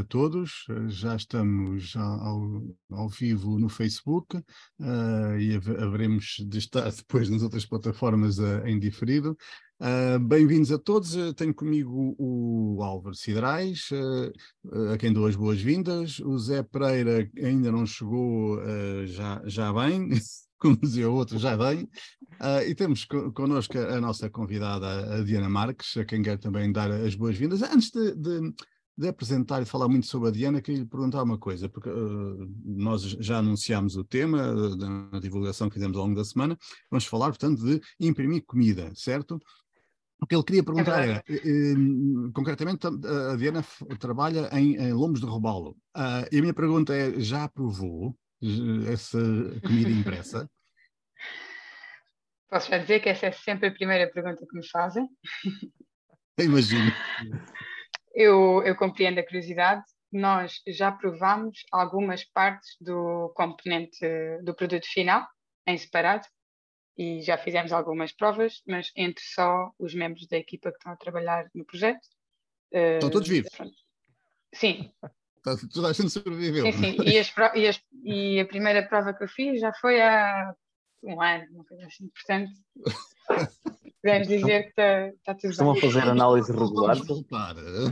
a todos. Já estamos ao, ao vivo no Facebook uh, e haveremos de estar depois nas outras plataformas uh, em diferido. Uh, Bem-vindos a todos. Tenho comigo o Álvaro Cidrais, a quem dou as boas-vindas. O Zé Pereira ainda não chegou, já, já bem. como dizia o outro, já bem. Uh, e temos co connosco a nossa convidada, a Diana Marques, a quem quero também dar as boas-vindas. Antes de, de, de, apresentar e falar muito sobre a Diana, queria lhe perguntar uma coisa, porque uh, nós já anunciámos o tema uh, da divulgação que fizemos ao longo da semana. Vamos falar, portanto, de imprimir comida, certo? O que ele queria perguntar é era, eh, eh, concretamente, a Diana trabalha em, em Lombos de Robalo. Uh, e a minha pergunta é: já provou essa comida impressa? Posso já dizer que essa é sempre a primeira pergunta que me fazem. Imagino. Eu, eu compreendo a curiosidade. Nós já provámos algumas partes do componente do produto final, em separado, e já fizemos algumas provas, mas entre só os membros da equipa que estão a trabalhar no projeto. Estão todos vivos? Sim, Tá, toda a gente sobreviveu. Sim, sim. E, as, e, as, e, a primeira prova que eu fiz já foi há um ano, uma coisa assim. Portanto, podemos dizer que está, tá tudo Estão bem. a fazer análise regular.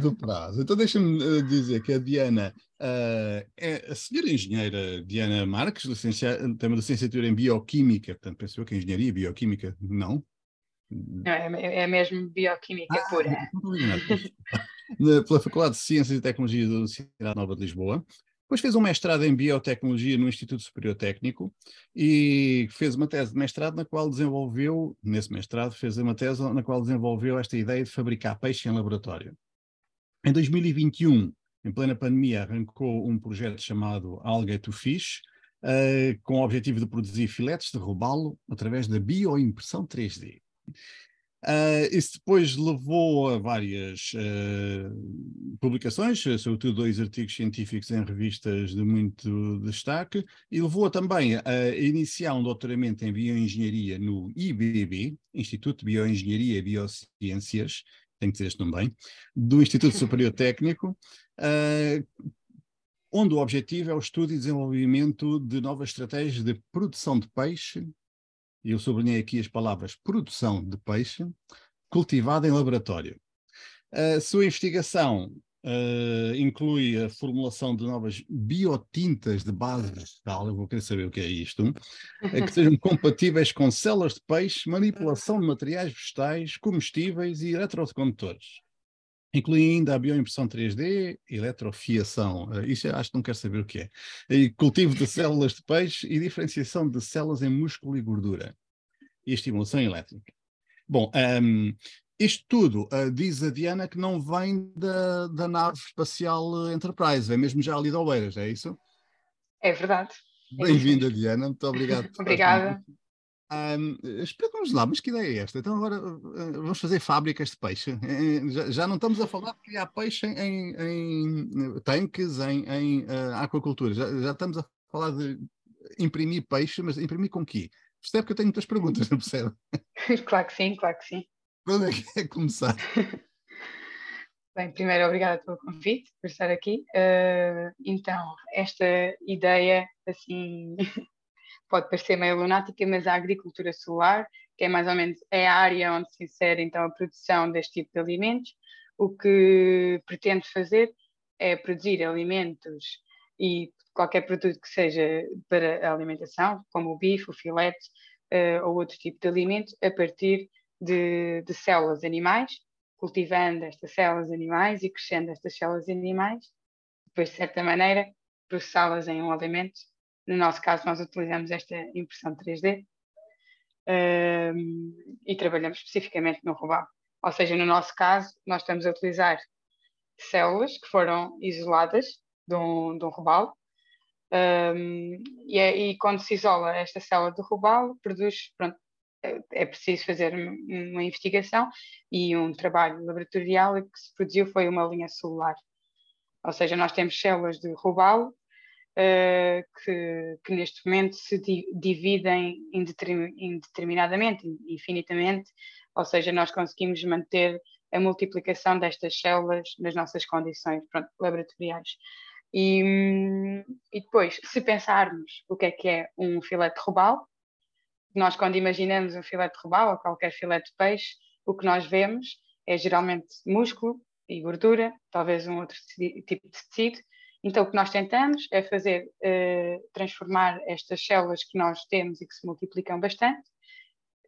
do prazo. Então deixa-me eh, dizer que a Diana uh, é a senhora engenheira Diana Marques, licenciada, tem uma licenciatura em Bioquímica, portanto pensou que a engenharia bioquímica, não? Não, é, é mesmo bioquímica ah, pura. pela Faculdade de Ciências e Tecnologia da Universidade Nova de Lisboa. Depois fez um mestrado em Biotecnologia no Instituto Superior Técnico e fez uma tese de mestrado na qual desenvolveu, nesse mestrado, fez uma tese na qual desenvolveu esta ideia de fabricar peixe em laboratório. Em 2021, em plena pandemia, arrancou um projeto chamado Alga to Fish, uh, com o objetivo de produzir filetes de robalo através da bioimpressão 3D. Uh, isso depois levou a várias uh, publicações, sobretudo dois artigos científicos em revistas de muito destaque, e levou também a iniciar um doutoramento em bioengenharia no IBB, Instituto de Bioengenharia e Biociências, tem que dizer este nome bem, do Instituto Superior Técnico, uh, onde o objetivo é o estudo e desenvolvimento de novas estratégias de produção de peixe e eu sublinhei aqui as palavras produção de peixe cultivado em laboratório. A sua investigação uh, inclui a formulação de novas biotintas de base vegetal, eu vou querer saber o que é isto, uh, que sejam compatíveis com células de peixe, manipulação de materiais vegetais, comestíveis e eletrocondutores. Inclui ainda a bioimpressão 3D, eletrofiação, uh, isso acho que não quero saber o que é, e cultivo de células de peixe e diferenciação de células em músculo e gordura, e estimulação elétrica. Bom, um, isto tudo uh, diz a Diana que não vem da, da nave espacial Enterprise, é mesmo já ali de Oeiras, é isso? É verdade. Bem-vinda, Diana, muito obrigado. Obrigada. Um, Explica-nos lá, mas que ideia é esta? Então agora uh, vamos fazer fábricas de peixe. Uh, já, já, não estamos a falar de criar peixe em, em tanques, em, em uh, aquacultura. Já, já, estamos a falar de imprimir peixe, mas imprimir com quê? Percebe que eu tenho muitas perguntas, não percebe? claro que sim, claro que sim. Quando é que é começar? Bem, primeiro, obrigada pelo convite, por estar aqui. Uh, então, esta ideia, assim, pode parecer meio lunática, mas a agricultura solar, que é mais ou menos é a área onde se insere então a produção deste tipo de alimentos, o que pretende fazer é produzir alimentos e qualquer produto que seja para a alimentação, como o bife, o filete uh, ou outro tipo de alimento, a partir de, de células animais, cultivando estas células animais e crescendo estas células animais, depois de certa maneira processá-las em um alimento no nosso caso, nós utilizamos esta impressão 3D um, e trabalhamos especificamente no robalo. Ou seja, no nosso caso, nós estamos a utilizar células que foram isoladas de um, de um robalo um, e, é, e, quando se isola esta célula do robalo, produz, pronto, é, é preciso fazer uma investigação e um trabalho laboratorial e o que se produziu foi uma linha celular. Ou seja, nós temos células de robalo que, que, neste momento se di dividem indeterminadamente, infinitamente, ou seja, nós conseguimos manter a multiplicação destas células nas nossas condições pronto, laboratoriais. E, e, depois, se pensarmos o que é que é um filete de robalo, nós quando imaginamos um filete de robalo ou qualquer filete de peixe, o que nós vemos é geralmente músculo e gordura, talvez um outro tipo de tecido. Então, o que nós tentamos é fazer, uh, transformar estas células que nós temos e que se multiplicam bastante,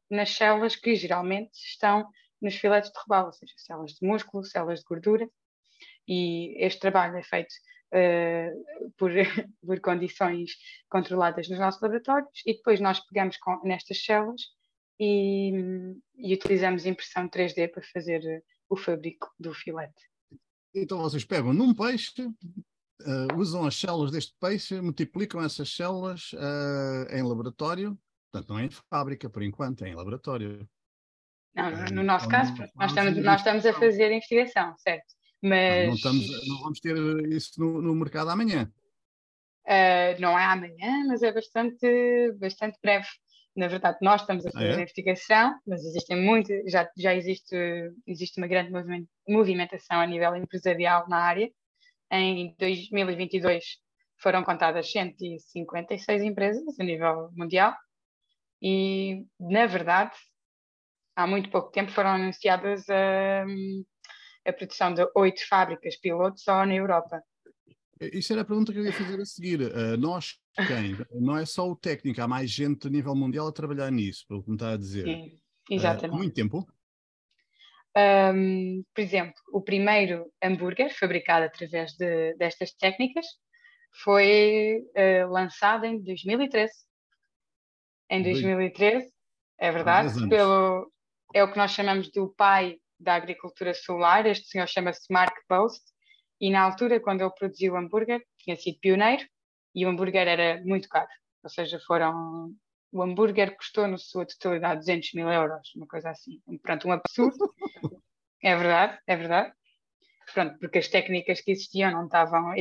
nas células que geralmente estão nos filetes de robalo, ou seja, células de músculo, células de gordura. E este trabalho é feito uh, por, por condições controladas nos nossos laboratórios e depois nós pegamos com, nestas células e, e, utilizamos impressão 3D para fazer o fabrico do filete. Então vocês pegam num peixe, uh, usam as células deste peixe, multiplicam essas células uh, em laboratório, portanto não é em fábrica por enquanto, é em laboratório. Não, no nosso caso, nós estamos, nós estamos a fazer investigação, certo? Mas... Não, estamos, não vamos ter isso no, no mercado amanhã. Uh, não é amanhã, mas é bastante, bastante breve. Na verdade, nós estamos a fazer ah, é? a investigação, mas existem muito, já, já existe, existe uma grande movimentação a nível empresarial na área. Em 2022 foram contadas 156 empresas a nível mundial e, na verdade, há muito pouco tempo foram anunciadas a, a produção de oito fábricas piloto só na Europa. Isso era a pergunta que eu ia fazer a seguir. Uh, nós, quem? Não é só o técnico, há mais gente a nível mundial a trabalhar nisso, pelo que me está a dizer. Sim, exatamente. Uh, muito tempo? Um, por exemplo, o primeiro hambúrguer fabricado através de, destas técnicas foi uh, lançado em 2013. Em 2013, é verdade, pelo, é o que nós chamamos do pai da agricultura solar. Este senhor chama-se Mark Post e na altura, quando ele produziu o hambúrguer, tinha sido pioneiro e o hambúrguer era muito caro. Ou seja, foram. O hambúrguer custou, na sua totalidade, 200 mil euros, uma coisa assim. Pronto, um absurdo. é verdade, é verdade. Pronto, porque as técnicas que existiam não estavam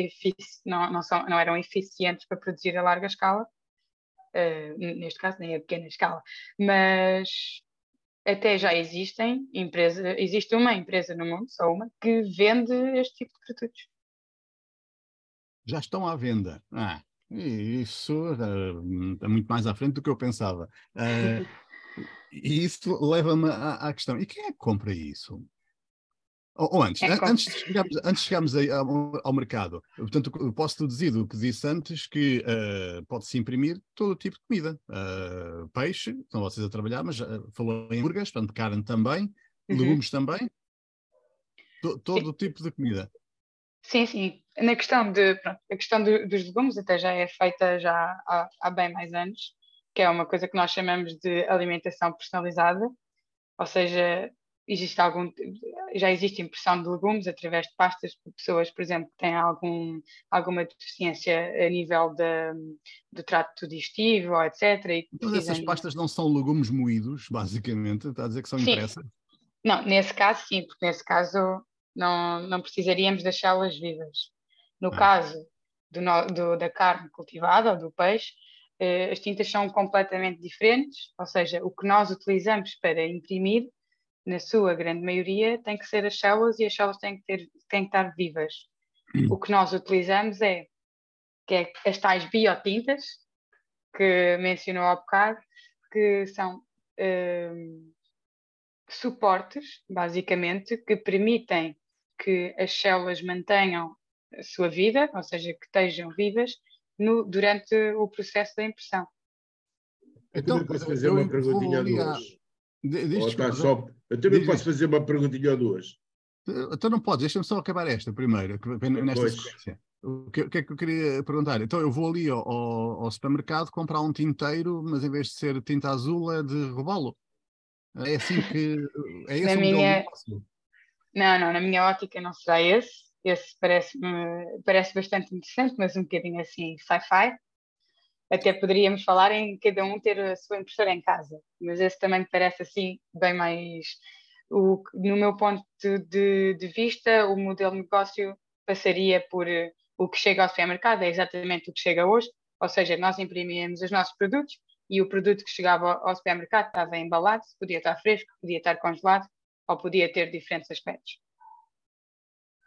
não, não, são, não eram eficientes para produzir a larga escala, uh, neste caso nem a pequena escala, mas até já existem empresas, existe uma empresa no mundo, só uma, que vende este tipo de produtos. Já estão à venda. Ah, isso uh, é muito mais à frente do que eu pensava. Uh, e isso leva-me à, à, questão: e quem é que compra isso? Ou, ou antes, é antes, de chegarmos, antes de chegarmos ao, ao, mercado, portanto, posso deduzir do que disse antes que uh, pode-se imprimir todo tipo de comida. Uh, peixe, estão vocês a trabalhar, mas falou em hambúrgueres, portanto, carne também, uhum. legumes também, to, todo sim. tipo de comida. Sim, sim. Na questão, de, pronto, a questão dos legumes até já é feita já há, há bem mais anos, que é uma coisa que nós chamamos de alimentação personalizada, ou seja, existe algum, já existe impressão de legumes através de pastas por pessoas, por exemplo, que têm algum, alguma deficiência a nível de, do trato digestivo, etc. E então essas pastas não são legumes moídos, basicamente? Está a dizer que são impressas? Não, nesse caso sim, porque nesse caso não, não precisaríamos deixá-las vivas. No ah. caso do, do, da carne cultivada ou do peixe, eh, as tintas são completamente diferentes, ou seja, o que nós utilizamos para imprimir na sua grande maioria, tem que ser as células e as células têm que, ter, têm que estar vivas. Hum. O que nós utilizamos é, que é as tais biotintas, que mencionou há bocado, que são um, suportes, basicamente, que permitem que as células mantenham a sua vida, ou seja, que estejam vivas no, durante o processo da impressão. Então, posso fazer uma perguntinha a duas? Só, eu também posso fazer uma perguntinha ou duas. Então não pode, deixa-me só acabar esta primeiro, nesta pois. sequência. O que, o que, é que eu queria perguntar? Então eu vou ali ao, ao, supermercado comprar um tinteiro, mas em vez de ser tinta azul é de robalo. É assim que. É esse na o minha... Não, não, na minha ótica não será esse. Esse parece, parece bastante interessante, mas um bocadinho assim sci-fi. Até poderíamos falar em cada um ter a sua impressora em casa, mas esse também parece assim bem mais. O, no meu ponto de, de vista, o modelo de negócio passaria por eh, o que chega ao supermercado, é exatamente o que chega hoje, ou seja, nós imprimíamos os nossos produtos e o produto que chegava ao supermercado estava embalado, podia estar fresco, podia estar congelado, ou podia ter diferentes aspectos.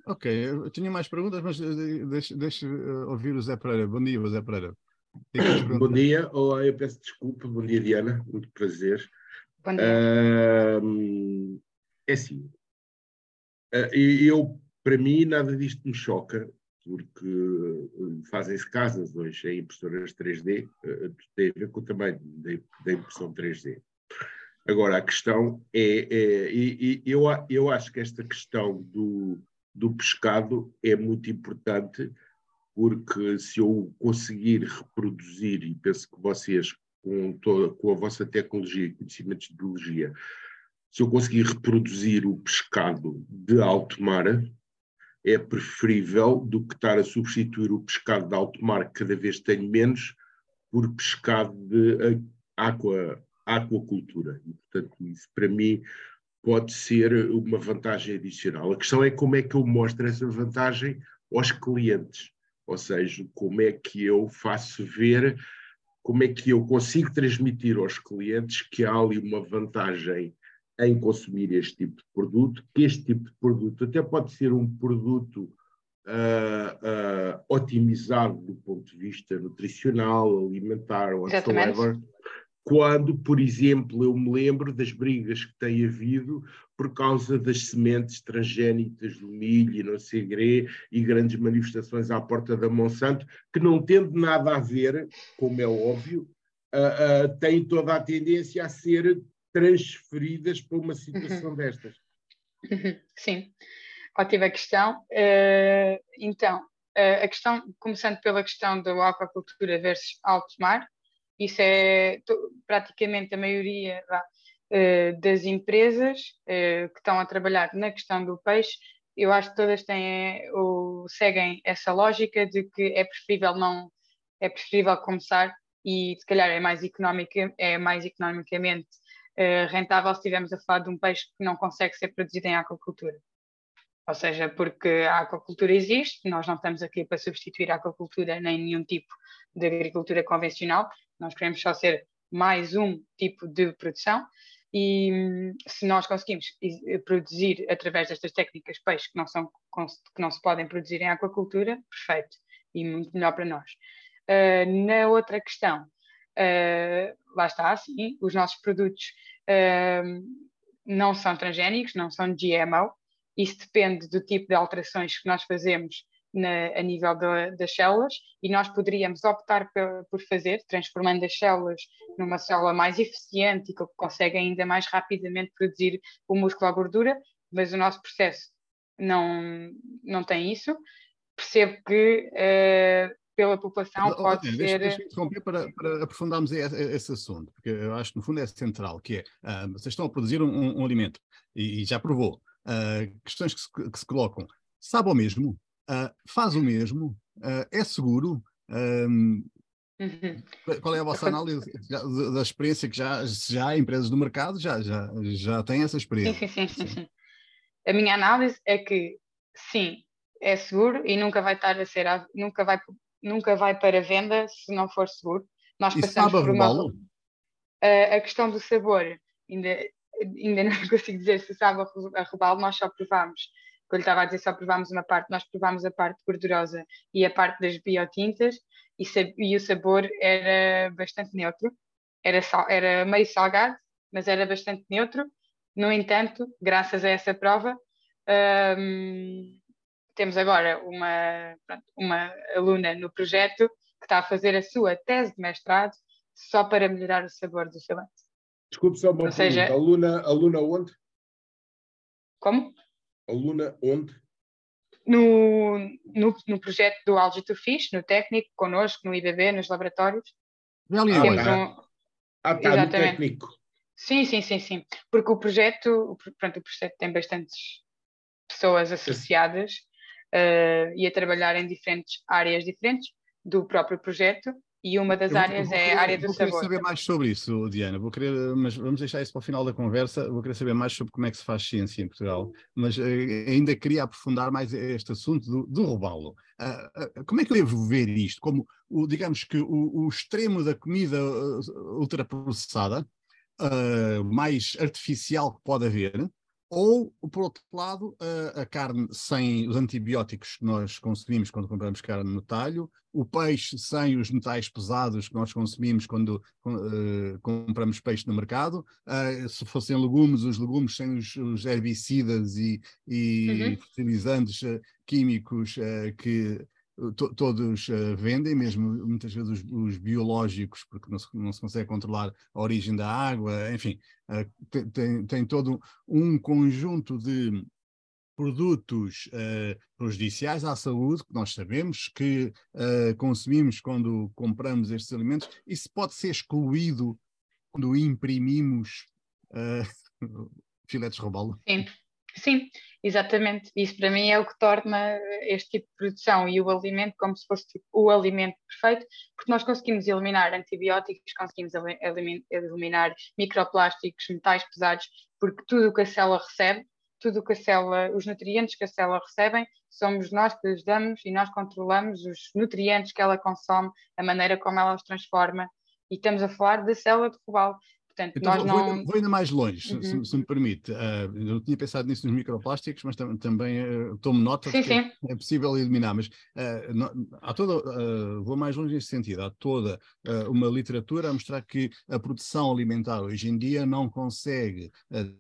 Ok, eu tinha mais perguntas, mas eh, deixe, deixe eh, ouvir o Zé Pereira. Bom dia, Zé Pereira. Bom dia, olá, eu peço desculpa. Bom dia, Diana, muito prazer. Bom dia. Uh, é assim, uh, eu, para mim, nada disto me choca, porque uh, fazem-se casas hoje em impressoras 3D, uh, tem a ver com o tamanho da impressão 3D. Agora, a questão é, é e, e eu, eu acho que esta questão do, do pescado é muito importante, porque se eu conseguir reproduzir, e penso que vocês, com, toda, com a vossa tecnologia e conhecimentos de biologia, se eu conseguir reproduzir o pescado de alto mar, é preferível do que estar a substituir o pescado de alto mar, que cada vez tenho menos, por pescado de aqua, aquacultura. E, portanto, isso para mim pode ser uma vantagem adicional. A questão é como é que eu mostro essa vantagem aos clientes, ou seja, como é que eu faço ver, como é que eu consigo transmitir aos clientes que há ali uma vantagem em consumir este tipo de produto, que este tipo de produto até pode ser um produto uh, uh, otimizado do ponto de vista nutricional, alimentar, whatsoever, quando, por exemplo, eu me lembro das brigas que tem havido por causa das sementes transgénitas do milho e não sei quê, e grandes manifestações à porta da Monsanto, que não tendo nada a ver, como é óbvio, uh, uh, têm toda a tendência a ser transferidas para uma situação uhum. destas. Sim, ótima questão. Uh, então, a questão, começando pela questão da aquacultura versus alto mar, isso é praticamente a maioria uh, das empresas uh, que estão a trabalhar na questão do peixe. Eu acho que todas têm ou seguem essa lógica de que é preferível não é preferível começar e se calhar é mais económica é mais economicamente uh, rentável se estivermos a falar de um peixe que não consegue ser produzido em aquacultura. Ou seja, porque a aquacultura existe, nós não estamos aqui para substituir a aquacultura nem nenhum tipo de agricultura convencional, nós queremos só ser mais um tipo de produção e hum, se nós conseguimos produzir através destas técnicas peixes que não, são, que não se podem produzir em aquacultura, perfeito e muito melhor para nós. Uh, na outra questão, uh, lá está, sim, os nossos produtos uh, não são transgénicos, não são GMO, isso depende do tipo de alterações que nós fazemos na, a nível de, das células e nós poderíamos optar por, por, fazer, transformando as células numa célula mais eficiente e que consegue ainda mais rapidamente produzir o músculo à gordura, mas o nosso processo não, não tem isso. Percebo que uh, pela população oh, pode ser... Deixa-me interromper para, para aprofundarmos esse, esse, assunto, porque eu acho que no fundo é central, que é, uh, vocês estão a produzir um, um alimento e, e, já provou, uh, questões que se, que se colocam, sabe ao mesmo? uh, faz o mesmo, é seguro. Uhum. Qual é a vossa análise da experiência que já, já há empresas do mercado já, já, já têm essa experiência? Sim, sim, sim, sim. A minha análise é que sim, é seguro e nunca vai estar a ser nunca vai nunca vai para venda se não for seguro. Nós passamos por uma a, a questão do sabor. Ainda ainda não consigo dizer se sabe a robalo, nós só eu lhe estava a dizer, só provámos uma parte, nós provámos a parte gordurosa e a parte das biotintas, e, e o sabor era bastante neutro, era, sal, era meio salgado, mas era bastante neutro. No entanto, graças a essa prova, um, temos agora uma, pronto, uma aluna no projeto que está a fazer a sua tese de mestrado só para melhorar o sabor do filete. Desculpe só uma Ou pergunta. Seja, aluna, aluna onde? Como? Aluna onde? No, no, no projeto do Algae to Fish, no técnico, connosco, no IBB, nos laboratórios. Ah, Temos um... ah, tá, no técnico. Sim, sim, sim, sim. Porque o projeto, pronto, o projeto tem bastantes pessoas associadas uh, e a trabalhar em diferentes áreas diferentes do próprio projeto e uma das áreas é querer, a área do vou sabor. Vou querer saber mais sobre isso, Diana. Vou querer, mas vamos deixar isso para o final da conversa. Vou querer saber mais sobre como é que se faz ciência em Portugal. Mas uh, ainda queria aprofundar mais este assunto do, do robalo. Uh, uh, como é que eu devo ver isto? Como, o, digamos que o, o extremo da comida ultraprocessada, mais artificial que pode haver, ou, por outro lado, a, a, carne sem os antibióticos que nós consumimos quando compramos carne no talho, o peixe sem os metais pesados que nós consumimos quando uh, compramos peixe no mercado, uh, se fossem legumes, os legumes sem os, os herbicidas e, e uhum. fertilizantes uh, químicos que to, todos uh, vendem, mesmo muitas vezes os, os biológicos, porque não se, não se, consegue controlar a origem da água, enfim, uh, tem, tem, todo um conjunto de produtos uh, prejudiciais à saúde, que nós sabemos que consumimos quando compramos estes alimentos, isso pode ser excluído quando imprimimos filetes de robalo? Sim, sim. Exatamente, isso para mim é o que torna este tipo de produção e o alimento como se fosse tipo, o alimento perfeito, porque nós conseguimos eliminar antibióticos, conseguimos eliminar microplásticos, metais pesados, porque tudo o que a célula recebe, tudo o que a célula, os nutrientes que a célula recebem, somos nós que lhes damos e nós controlamos os nutrientes que ela consome, a maneira como ela os transforma, e estamos a falar da célula de robalo. Portanto, então, nós vou, não... ainda, vou ainda mais longe, uhum. se, se, me permite. Uh, eu tinha pensado nisso nos microplásticos, mas tam também uh, tomo nota sim, que sim. é possível eliminar. Mas uh, não, há toda, uh, vou mais longe nesse sentido. Há toda uma literatura a mostrar que a produção alimentar hoje em dia não consegue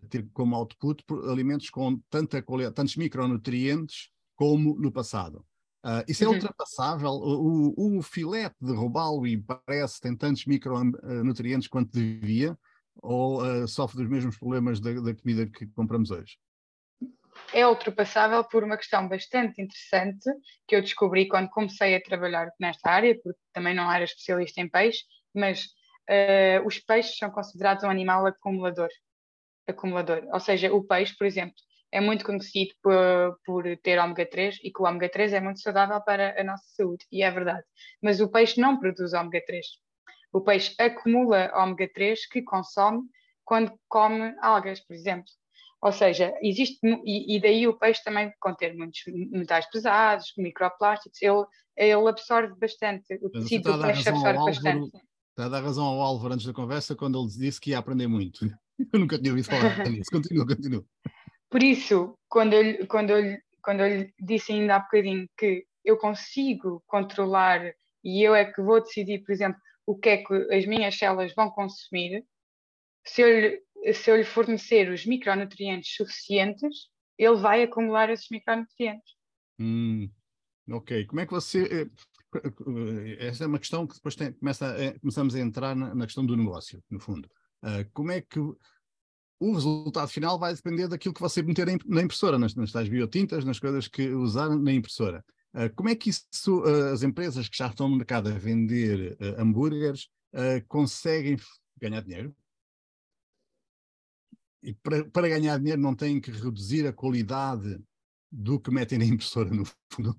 ter como output alimentos com tanta qualidade, tantos micronutrientes como no passado. Uh, isso é uhum. ultrapassável. O, o, o, filete de robalo e parece tem tantos micronutrientes quanto devia, ou uh, sofre dos mesmos problemas da, da, comida que compramos hoje? É ultrapassável por uma questão bastante interessante que eu descobri quando comecei a trabalhar nesta área, porque também não era especialista em peixe, mas uh, os peixes são considerados um animal acumulador. acumulador. Ou seja, o peixe, por exemplo, é muito conhecido por, por ter ômega 3 e que o ômega 3 é muito saudável para a nossa saúde, e é verdade. Mas o peixe não produz ômega 3. O peixe acumula ômega 3 que consome quando come algas, por exemplo. Ou seja, existe, e, e daí o peixe também conter muitos metais pesados, microplásticos, ele, ele absorve bastante, o tecido do peixe absorve Álvaro, bastante. Está a dar razão ao Álvaro antes da conversa quando ele disse que ia aprender muito. Eu nunca tinha ouvido falar nisso. Continua, continua. Por isso, quando eu, quando, eu, quando eu disse ainda há bocadinho que eu consigo controlar e eu é que vou decidir, por exemplo, o que é que as minhas células vão consumir, se eu, lhe, se eu lhe fornecer os micronutrientes suficientes, ele vai acumular esses micronutrientes. Hum, ok. Como é que você. Eh, eh, essa é uma questão que depois tem, começa a, começamos a entrar na, na, questão do negócio, no fundo. Uh, como é que o resultado final vai depender daquilo que você meter na impressora, nas, nas tais biotintas, nas coisas que usar na impressora. Uh, como é que isso, uh, as empresas que já estão no mercado a vender uh, hambúrgueres conseguem ganhar dinheiro? E para, para ganhar dinheiro não têm que reduzir a qualidade do que metem na impressora, no fundo?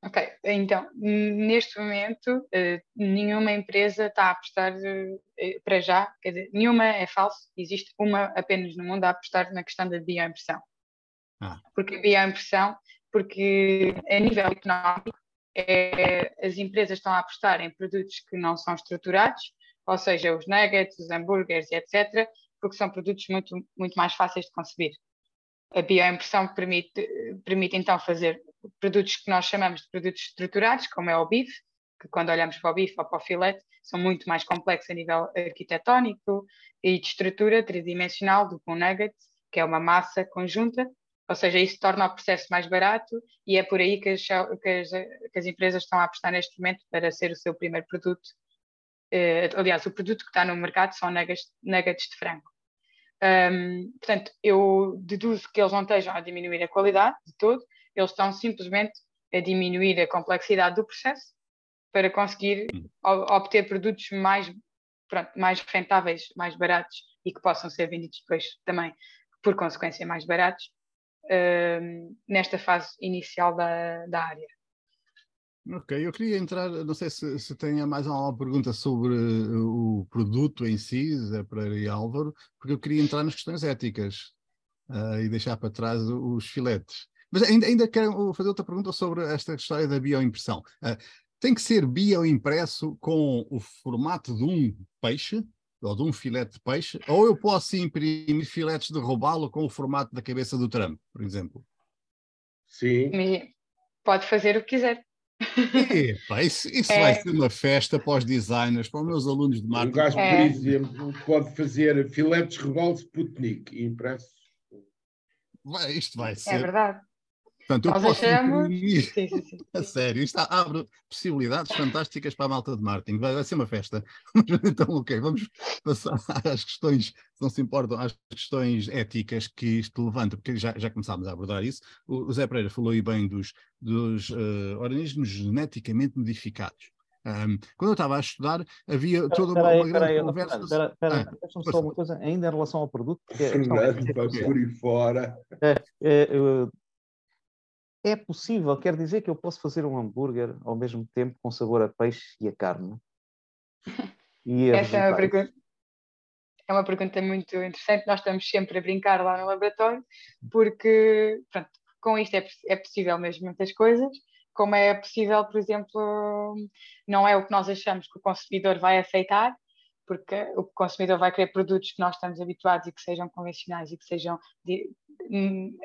Ok, então, neste momento, eh, nenhuma empresa está a apostar eh, para já, quer dizer, nenhuma é falso, existe uma apenas no mundo a apostar na questão da bioimpressão. Ah. Porque a bioimpressão, porque a nível económico, é, as empresas estão a apostar em produtos que não são estruturados, ou seja, os nuggets, os hambúrgueres, etc., porque são produtos muito, muito mais fáceis de conceber. A bioimpressão permite, permite então fazer produtos que nós chamamos de produtos estruturados, como é o bife, que quando olhamos para o bife ou para o filete, são muito mais complexos a nível arquitetónico e de estrutura tridimensional do que um nugget, que é uma massa conjunta, ou seja, isso torna o processo mais barato e é por aí que as, que as, que as empresas estão a apostar neste momento para ser o seu primeiro produto. Uh, aliás, o produto que está no mercado são nuggets, nuggets de frango. Um, portanto, eu deduzo que eles não estejam a diminuir a qualidade de todo, eles estão simplesmente a diminuir a complexidade do processo para conseguir hum. obter produtos mais, pronto, mais rentáveis, mais baratos e que possam ser vendidos depois também, por consequência, mais baratos, uh, nesta fase inicial da, da área. Ok, eu queria entrar, não sei se, se tenha mais alguma pergunta sobre o produto em si, Zé Pereira e Álvaro, porque eu queria entrar nas questões éticas uh, e deixar para trás os filetes. Mas ainda, ainda quero fazer outra pergunta sobre esta história da bioimpressão. Uh, tem que ser bioimpresso com o formato de um peixe ou de um filete de peixe, ou eu posso imprimir filetes de robalo com o formato da cabeça do Trump, por exemplo. Sim. Pode fazer o que quiser. Epa, isso, isso é. vai ser uma festa para os designers, para os meus alunos de marketing. Um gajo, é. por exemplo, pode fazer filetes robalo Sputnik impressos. Isto vai é ser. É verdade. Portanto, eu Nós posso achamos... sim, sim, sim. A sério, isto abre possibilidades fantásticas para a malta de marketing. Vai, vai ser uma festa. então, ok, vamos passar às questões, se não se importam, às questões éticas que isto levanta, porque já, já começámos a abordar isso. O, o Zé Pereira falou aí bem dos, dos uh, organismos geneticamente modificados. Um, quando eu estava a estudar, havia toda uma, uma grande conversa. Espera, espera, ah, deixa-me só uma coisa, ainda em relação ao produto. Fernando, vai por aí fora. É, é, é possível, quer dizer que eu posso fazer um hambúrguer ao mesmo tempo com sabor a peixe e a carne? E Essa é uma, pergunta, é uma pergunta muito interessante. Nós estamos sempre a brincar lá no laboratório, porque pronto, com isto é, é possível mesmo muitas coisas. Como é possível, por exemplo, não é o que nós achamos que o consumidor vai aceitar, porque o consumidor vai querer produtos que nós estamos habituados e que sejam convencionais e que sejam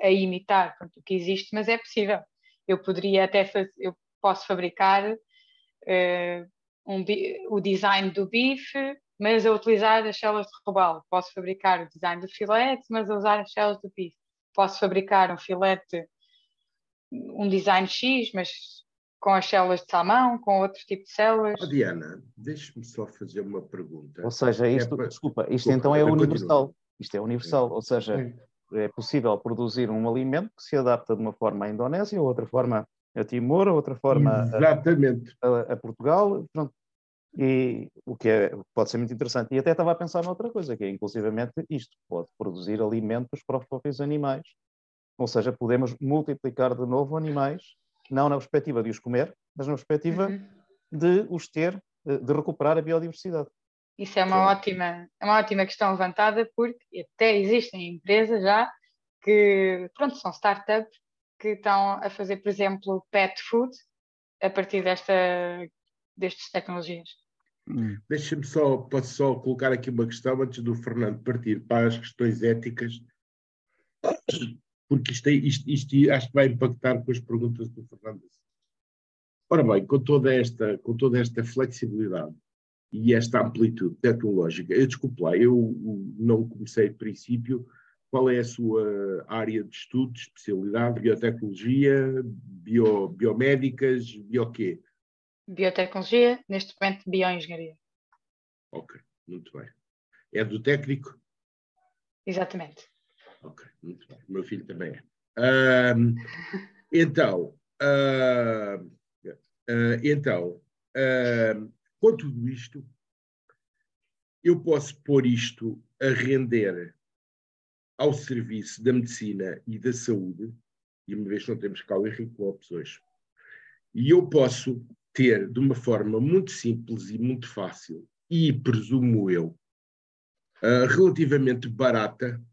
a imitar pronto, o que existe, mas é possível. Eu poderia até fazer, eu posso fabricar uh, um, o design do bife, mas a utilizar as células de robalo. Posso fabricar o design do filete, mas a usar as células do bife. Posso fabricar um filete, um design X, mas com as células de salmão, com outro tipo de células. Oh, Diana, deixe-me só fazer uma pergunta. Ou seja, é isto, é para... desculpa, isto desculpa, então é universal. Isto é universal, ou seja. É possível produzir um alimento que se adapta de uma forma à Indonésia, outra forma a Timor, outra forma Exatamente. A, a, a Portugal, pronto. E o que é, pode ser muito interessante. E até estava a pensar noutra coisa, que é inclusivamente isto, pode produzir alimentos para os próprios animais. Ou seja, podemos multiplicar de novo animais não na perspectiva de os comer, mas na perspectiva uhum. de os ter, de recuperar a biodiversidade. Isso é uma, ótima, é uma ótima questão levantada, porque até existem empresas já que, pronto, são startups que estão a fazer, por exemplo, pet food a partir desta, destas tecnologias. Hum. Deixa-me só, posso só colocar aqui uma questão antes do Fernando partir para as questões éticas porque isto, é, isto, isto, acho que vai impactar com as perguntas do Fernando. Ora bem, com toda esta, com toda esta flexibilidade e esta amplitude tecnológica, eu desculpe lá, eu não comecei de princípio. Qual é a sua área de estudo, especialidade, biotecnologia, bio, biomédicas, bio quê? Biotecnologia, neste momento bioengenharia. Ok, muito bem. É do técnico? Exatamente. Ok, muito bem. O meu filho também é. Uh, então, uh, uh, então com tudo isto, eu posso pôr isto a render ao serviço da medicina e da saúde, e uma vez que não temos cá o Henrique Lopes hoje, e eu posso ter de uma forma muito simples e muito fácil, e presumo eu, relativamente barata,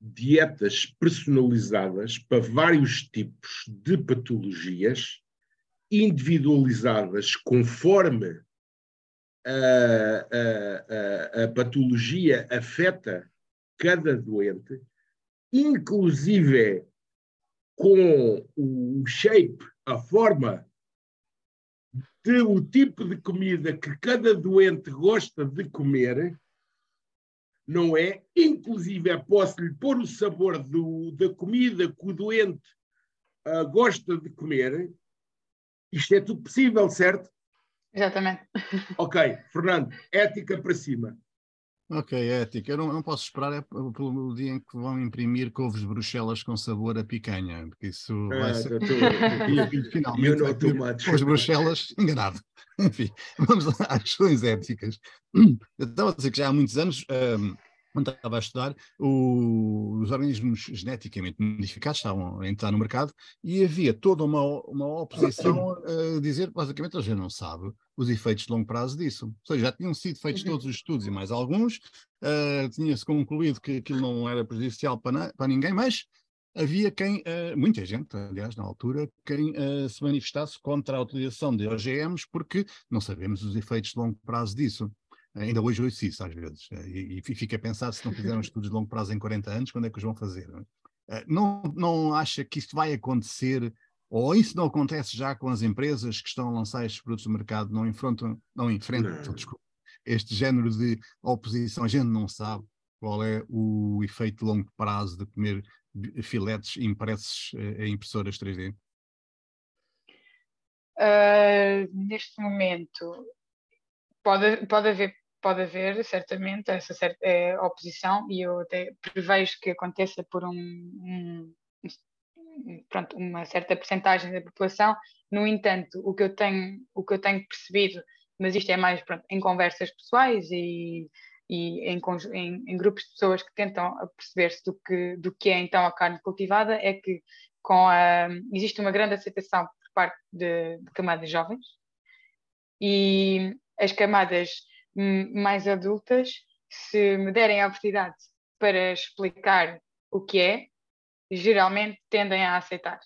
dietas personalizadas para vários tipos de patologias, individualizadas conforme a, a, a, patologia afeta cada doente, inclusive com o shape, a forma de o tipo de comida que cada doente gosta de comer, não é? Inclusive, posso-lhe pôr o sabor do, da comida que o doente uh, gosta de comer. Isto é tudo possível, certo? Exatamente. Ok, Fernando, ética para cima. Ok, ética. Eu não, não posso esperar é pelo dia em que vão imprimir couves bruxelas com sabor a picanha, porque isso ah, vai ser. Tô, e, finalmente, eu não couves bruxelas, enganado. Enfim, vamos às questões éticas. Eu estava a dizer que já há muitos anos. Um, quando estava a estudar, o, os organismos geneticamente modificados estavam a entrar no mercado e havia toda uma, uma oposição a dizer, basicamente, a gente não sabe os efeitos de longo prazo disso. Ou seja, já tinham sido feitos uhum. todos os estudos e mais alguns, uh, tinha-se concluído que aquilo não era prejudicial para, para ninguém, mas havia quem, uh, muita gente, aliás, na altura, quem uh, se manifestasse contra a utilização de OGMs porque não sabemos os efeitos de longo prazo disso. Ainda hoje ouço isso às vezes. E, e fica a pensar se não fizeram estudos de longo prazo em 40 anos, quando é que os vão fazer? Não, não acha que isso vai acontecer ou isso não acontece já com as empresas que estão a lançar estes produtos no mercado, não enfrentam, não enfrentam não. Desculpa, este género de oposição, a gente não sabe qual é o efeito de longo prazo de comer filetes impressos eh, em impressoras 3D? Uh, ah, neste momento pode, pode, haver, pode haver certamente essa certa, é, oposição e eu até prevejo que aconteça por um, um pronto, uma certa percentagem da população. No entanto, o que eu tenho, o que eu tenho percebido, mas isto é mais pronto, em conversas pessoais e, e em, em, em, grupos de pessoas que tentam perceber-se do que, do que é então a carne cultivada, é que com a, existe uma grande aceitação por parte de, de camadas jovens e as camadas mais adultas, se me derem a oportunidade para explicar o que é, geralmente tendem a aceitar.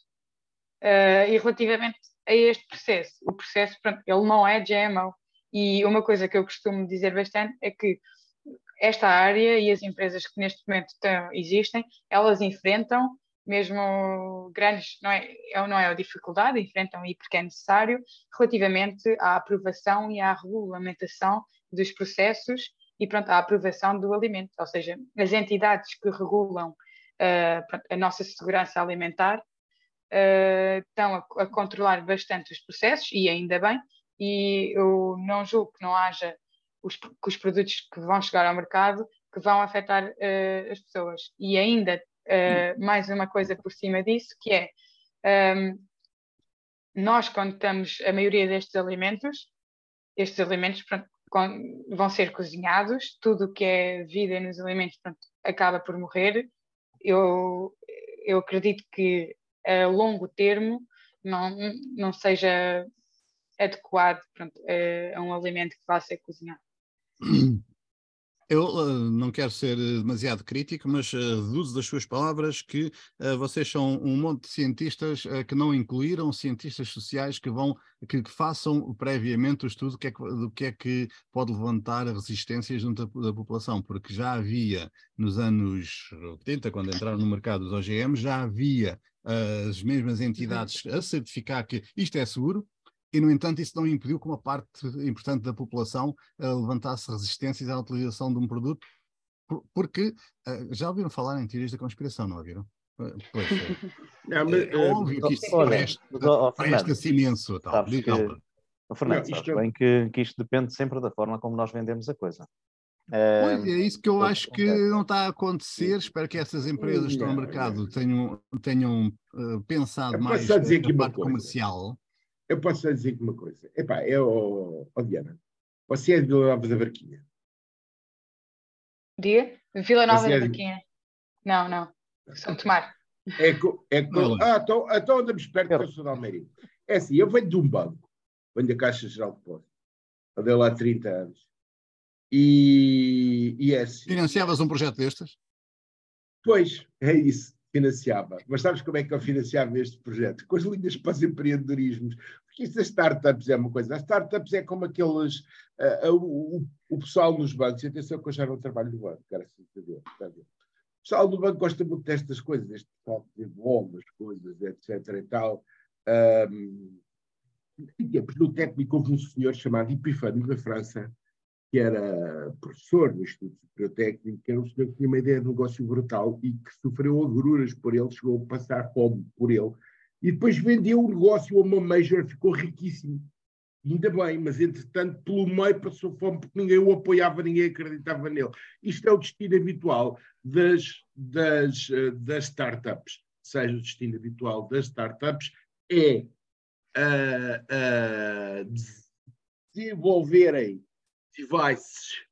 Uh, e relativamente a este processo, o processo, pronto, ele não é GMO. E uma coisa que eu costumo dizer bastante é que esta área e as empresas que neste momento estão, existem, elas enfrentam mesmo grandes, não é não é a dificuldade, enfrentam e porque é necessário, relativamente à aprovação e à regulamentação dos processos e pronto, à aprovação do alimento, ou seja, as entidades que regulam uh, a nossa segurança alimentar, uh, estão a, a, controlar bastante os processos, e ainda bem, e eu não julgo que não haja os, que os produtos que vão chegar ao mercado que vão afetar uh, as pessoas. E ainda mais uma coisa por cima disso, que é um, nós quando estamos a maioria destes alimentos, estes alimentos pronto, vão ser cozinhados, tudo que é vida nos alimentos pronto, acaba por morrer eu, eu acredito que a longo termo não, não seja adequado pronto, a, a um alimento que vá ser cozinhado. Eu uh, não quero ser demasiado crítico, mas uh, deduzo das suas palavras que uh, vocês são um monte de cientistas que não incluíram cientistas sociais que vão que, que façam previamente o estudo do que, é que, do que é que pode levantar resistências junto da, da, população, porque já havia nos anos 80, quando entraram no mercado os OGM, já havia as mesmas entidades a certificar que isto é seguro, e, no entanto, isso não impediu que uma parte importante da população uh, levantasse resistências à utilização de um produto, porque uh, já ouviram falar em teorias da conspiração, não ouviram? Eh, pois, é, mas, é óbvio que isto presta, presta-se imenso. Tal. Que, oh, Fernando, não, isto... bem que, que isto depende sempre da forma como nós vendemos a coisa. Pois, é isso que eu acho que não está a acontecer. Espero que essas empresas que estão no mercado tenham, tenham uh, pensado mais na parte comercial eu posso só dizer uma coisa. Epá, é o, o Diana. Você é de Vila Nova da Barquinha? Diga? Vila Nova da é Barquinha. De... Não, não. São Tomar. É, co, é co... Ah, então, então anda-me esperto que eu sou de Almeria. É assim, eu venho de um banco, venho da Caixa Geral de Depósitos. Andei lá há 30 anos. E, e é assim. Financiavas um projeto destes? Pois, é isso financiava. Mas sabes como é que eu financiava este projeto? Com as linhas para os empreendedorismos. Porque isso das startups é uma coisa. As startups é como aqueles. Uh, uh, o, o, pessoal nos bancos, atenção que eu já não trabalho no banco, graças a Deus. O pessoal do banco gosta muito destas coisas, este pessoal que desenvolve as coisas, etc. e tal. Um, no técnico houve um senhor chamado Epifânio da França, que era professor no Instituto Superior Técnico, que era um senhor que tinha uma ideia de negócio brutal e que sofreu agruras por ele, chegou a passar fome por ele, e depois vendeu o negócio a uma major, ficou riquíssimo. Ainda bem, mas entretanto, pelo meio passou fome porque ninguém o apoiava, ninguém acreditava nele. Isto é o destino habitual das, das, eh, das startups. Seja o destino habitual das startups é uh, uh, desenvolverem devices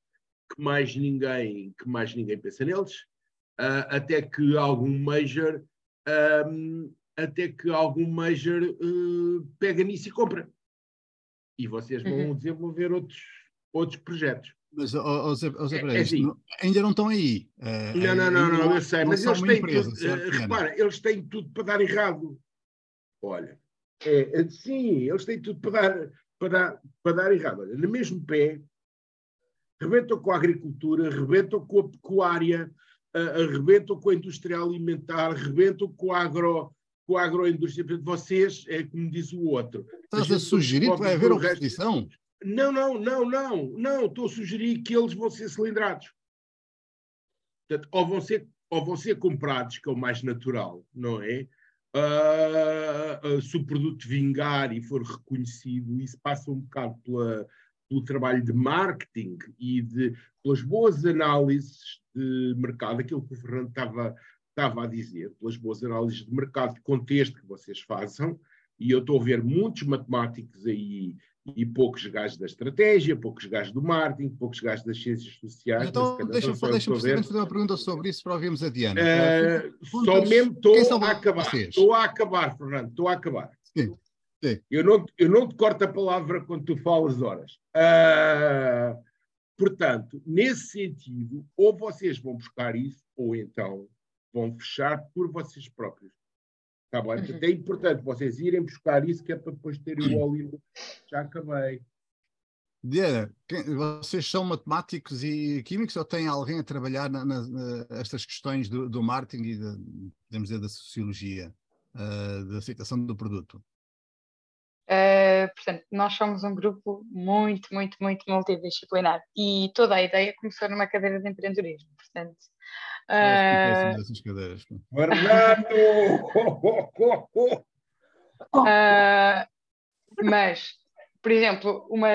que mais ninguém, que mais ninguém pensa neles, uh, até que algum major, um, até que algum major uh, pega nisso e compra. E vocês vão uhum. desenvolver outros, outros projetos. Mas, oh, oh, Zé, oh, Zé, é, é assim. não, ainda não estão aí. Uh, não, não, não, não, eu sei, mas eles têm empresa, tudo, uh, repara, eles têm tudo para dar errado. Olha, é, é, sim, eles têm tudo para dar, para dar, para dar errado. Olha, no mesmo pé, rebentam com a agricultura, rebentam com a pecuária, arrebentam com a indústria alimentar, rebentam com a, agro, com a agroindústria. Vocês, é como diz o outro. Estás a sugerir que vai haver oposição? Resto... Não, não, não, não, não. Estou a sugerir que eles vão ser cilindrados. Portanto, ou vão ser, ou vão ser comprados, que é o mais natural, não é? Uh, uh, se o produto vingar e for reconhecido, isso passa um bocado pela, pelo trabalho de marketing e de, pelas boas análises de mercado, aquilo que o Fernando estava, estava a dizer, pelas boas análises de mercado, de contexto que vocês façam, e eu estou a ver muitos matemáticos aí e poucos gajos da estratégia, poucos gajos do marketing, poucos gajos das ciências sociais. Então, deixa-me deixa fazer uma pergunta sobre isso para ouvirmos a Diana. Uh, só mesmo estou a acabar. Estou a acabar, Fernando, estou a acabar. Sim. Sim. Eu, não, eu não te corto a palavra quando tu falas horas. Uh, portanto, nesse sentido, ou vocês vão buscar isso, ou então vão fechar por vocês próprios. Está bem? Uhum. É importante vocês irem buscar isso, que é para depois terem o óleo. Já acabei. Diana, vocês são matemáticos e químicos ou tem alguém a trabalhar na, na, estas questões do, do marketing e de, podemos dizer, da sociologia, uh, da aceitação do produto? Uh, portanto, nós somos um grupo muito, muito, muito multidisciplinar e toda a ideia começou numa cadeira de empreendedorismo. Portanto, uh, essas cadeiras. Fernando! uh, mas, por exemplo, uma,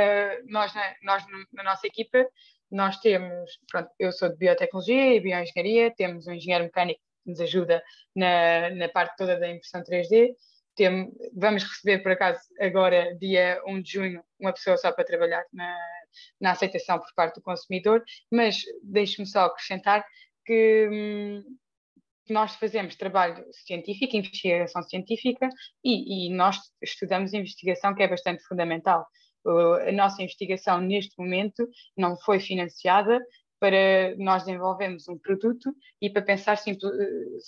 nós, na, nós na nossa equipa, nós temos, pronto, eu sou de biotecnologia e bioengenharia, temos um engenheiro mecânico que nos ajuda na, na parte toda da impressão 3D tem, vamos receber, por acaso, agora, dia 1 de junho, uma pessoa só para trabalhar na, na aceitação por parte do consumidor, mas deixe-me só acrescentar que hum, nós fazemos trabalho científico, investigação científica, e, e, nós estudamos investigação, que é bastante fundamental. a nossa investigação, neste momento, não foi financiada, para nós desenvolvermos um produto e para pensar, simples,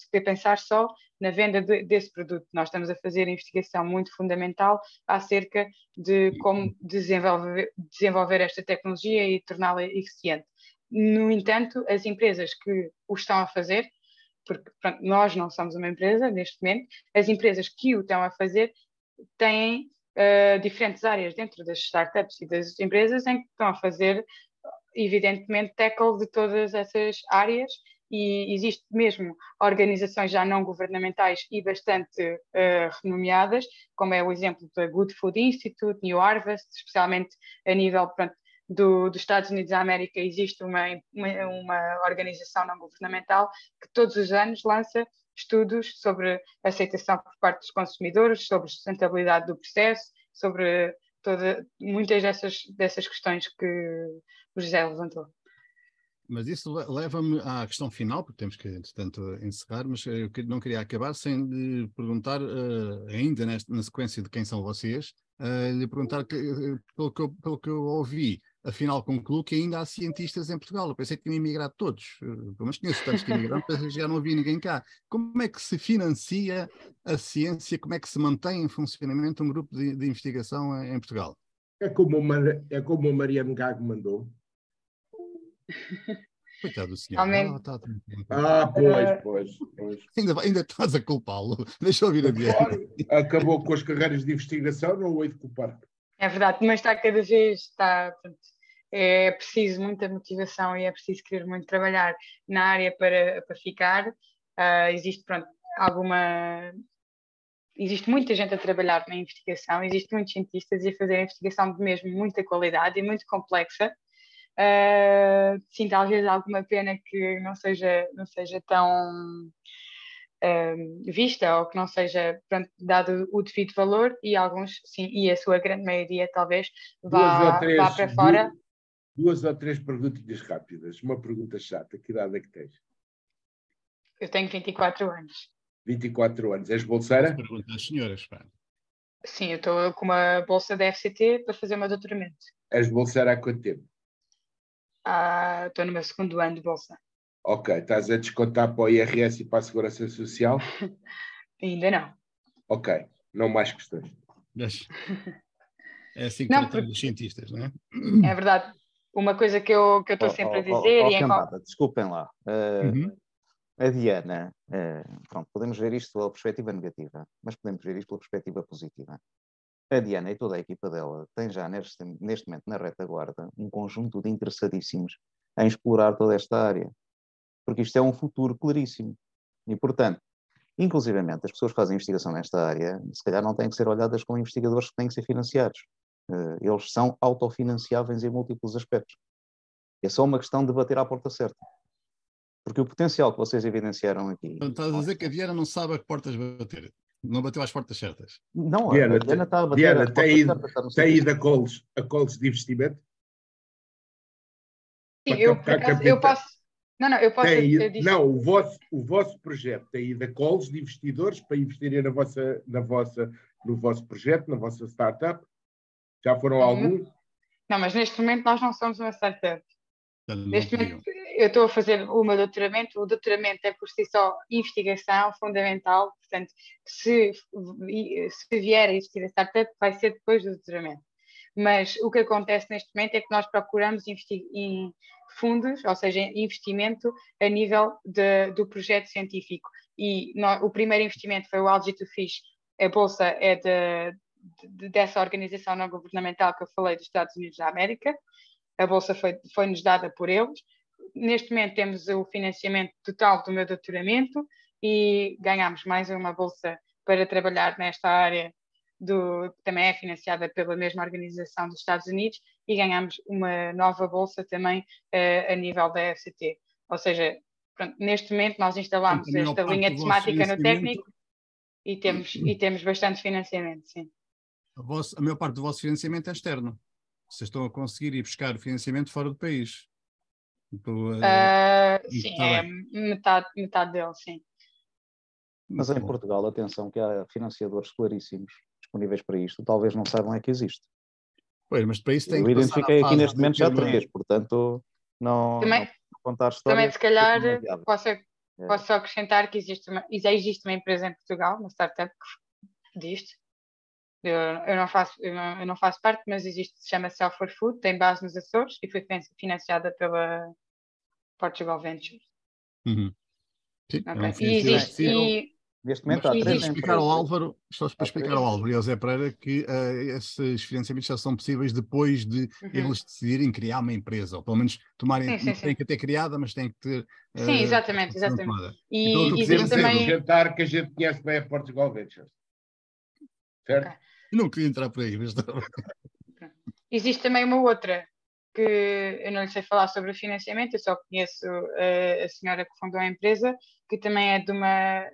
para pensar só na venda de, desse produto. Nós estamos a fazer investigação muito fundamental acerca de como desenvolver, desenvolver esta tecnologia e torná-la eficiente. No entanto, as empresas que o estão a fazer, porque pronto, nós não somos uma empresa neste momento, as empresas que o estão a fazer têm uh, diferentes áreas dentro das startups e das empresas em que estão a fazer evidentemente, tackle de todas essas áreas e existe mesmo organizações já não governamentais e bastante uh, renomeadas, como é o exemplo da Good Food Institute, New Harvest, especialmente a nível pronto, do, dos Estados Unidos da América, existe uma, uma, uma organização não governamental que todos os anos lança estudos sobre aceitação por parte dos consumidores, sobre sustentabilidade do processo, sobre toda, muitas dessas, dessas questões que o José levantou. Mas isso leva-me à questão final, porque temos que, entretanto, encerrar, mas eu não queria acabar sem lhe perguntar, uh, ainda nesta, na sequência de quem são vocês, uh, lhe perguntar, que, uh, pelo, que eu, pelo que eu ouvi, afinal concluo que ainda há cientistas em Portugal. Eu pensei que tinham imigrado todos, mas conheço tantos que imigraram, pensei que já não havia ninguém cá. Como é que se financia a ciência, como é que se mantém em funcionamento um grupo de, de investigação em Portugal? É como, uma, é como o Mariano Gago mandou. Coitado do senhor. Ah, tá, tá, tá. ah, pois, pois, pois. Ainda, ainda estás a culpá-lo. Deixa eu ouvir a claro, Acabou com as carreiras de investigação, não o hei de culpar. É verdade, mas está cada vez, está, é preciso muita motivação e é preciso querer muito trabalhar na área para, para ficar. Uh, existe, pronto, alguma. Existe muita gente a trabalhar na investigação, existe muitos cientistas a fazer investigação de mesmo muita qualidade e muito complexa. Uh, sim, talvez alguma pena que não seja, não seja tão uh, vista ou que não seja pronto, dado o devido valor e alguns, sim, e a sua grande maioria talvez vá, três, vá para fora. Duas, duas ou três perguntas rápidas. Uma pergunta chata: que idade é que tens? Eu tenho 24 anos. 24 anos. És bolseira? Pergunta às senhoras, pá. Sim, eu estou com uma bolsa da FCT para fazer o meu doutoramento. És bolseira há quanto tempo? Ah, estou no meu segundo ano de bolsa. Ok, estás a descontar para o IRS e para a Segurança Social? Ainda não. Ok, não mais questões. É assim que não, porque... os cientistas, não é? É verdade. Uma coisa que eu que estou sempre oh, a dizer. Oh, oh, e cambada, Desculpem lá. Uh, uhum. A Diana, uh, pronto, podemos ver isto pela perspectiva negativa, mas podemos ver isto pela perspectiva positiva. A Diana e toda a equipa dela tem já neste, neste momento na retaguarda um conjunto de interessadíssimos em explorar toda esta área, porque isto é um futuro claríssimo. E, portanto, inclusivamente as pessoas que fazem investigação nesta área, se calhar não têm que ser olhadas como investigadores que têm que ser financiados. Uh, eles são autofinanciáveis em múltiplos aspectos. É só uma questão de bater à porta certa. Porque o potencial que vocês evidenciaram aqui. Estás a dizer que a Diana não sabe a que portas bater. Não bateu às portas certas. Não, Diana, a Diana está a bater portas tem, certas. Tem ido a calls, a calls de investimento? Sim, eu, acaso, eu posso. Não, não, eu posso. Tem, não, o vosso, o vosso projeto tem ido a calls de investidores para investirem na vossa, na vossa, no vosso projeto, na vossa startup. Já foram uhum. alguns? Não, mas neste momento nós não somos uma startup. Neste momento eu estou a fazer o meu doutoramento. O doutoramento é por si só investigação fundamental. Portanto, se, se vier a existir a startup, vai ser depois do doutoramento. Mas o que acontece neste momento é que nós procuramos em fundos, ou seja, investimento a nível de, do projeto científico. E no, o primeiro investimento foi o Algae to Fish. A bolsa é de, de, dessa organização não governamental que eu falei dos Estados Unidos da América. A bolsa foi, foi-nos dada por eles. Neste momento temos o financiamento total do meu doutoramento e ganhamos mais uma bolsa para trabalhar nesta área do, também é financiada pela mesma organização dos Estados Unidos e ganhamos uma nova bolsa também uh, a nível da FCT. Ou seja, pronto, neste momento nós instalamos esta linha de temática no técnico e temos, e temos bastante financiamento, sim. A, vosso, a maior parte do vosso financiamento é externo. Vocês estão a conseguir ir buscar financiamento fora do país. Então, uh, sim, é metade, metade dele, sim. Mas em Portugal, atenção, que há financiadores claríssimos disponíveis para isto, talvez não saibam é que existe. Pois, mas para isso tem Eu que identifiquei aqui neste momento já três, portanto, não, também, não contar histórias. Também, se calhar, posso, é. posso acrescentar que existe uma, existe uma empresa em Portugal, uma startup, que disto. Eu, eu, não faço, eu, não, eu não faço parte, mas existe, se chama Self for Food, tem base nos Açores e foi financiada pela Portugal Ventures. Uhum. Sim, okay. é um e existe, e, Neste momento há três explicar ao Álvaro, só para explicar ao Álvaro e ao Zé Pereira que uh, esses financiamentos já são possíveis depois de uhum. eles decidirem criar uma empresa, ou pelo menos tomarem, sim, sim, têm que ter criada, mas têm que ter. Uh, sim, exatamente, exatamente. E, então, existe também. jantar que a gente conhece bem a Portugal Ventures. Certo? Okay. Não queria entrar por aí, mas. Existe também uma outra que eu não lhe sei falar sobre o financiamento, eu só conheço uh, a senhora que fundou a empresa, que também é de uma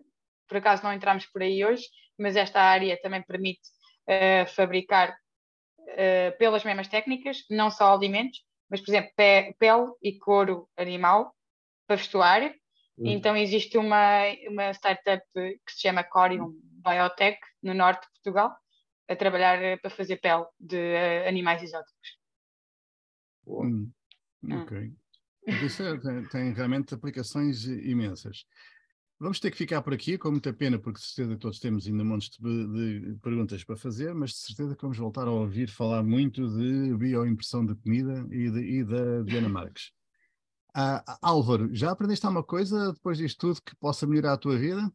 por acaso não entramos por aí hoje, mas esta área também permite uh, fabricar uh, pelas mesmas técnicas, não só alimentos, mas, por exemplo, pe pele e couro animal para vestuário. Uhum. Então existe uma, uma startup que se chama Corium Biotech, no norte de Portugal, a trabalhar eh, para fazer pele de uh, animais exóticos. Hum. hum. Ok. Isso é, tem, tem, realmente aplicações imensas. Vamos ter que ficar por aqui, com muita pena, porque de certeza todos temos ainda montes de, de, perguntas para fazer, mas de certeza que vamos voltar a ouvir falar muito de bioimpressão de comida e, de, e da Diana Marques. Ah, Álvaro, já aprendeste alguma coisa depois disto tudo que possa melhorar a tua vida?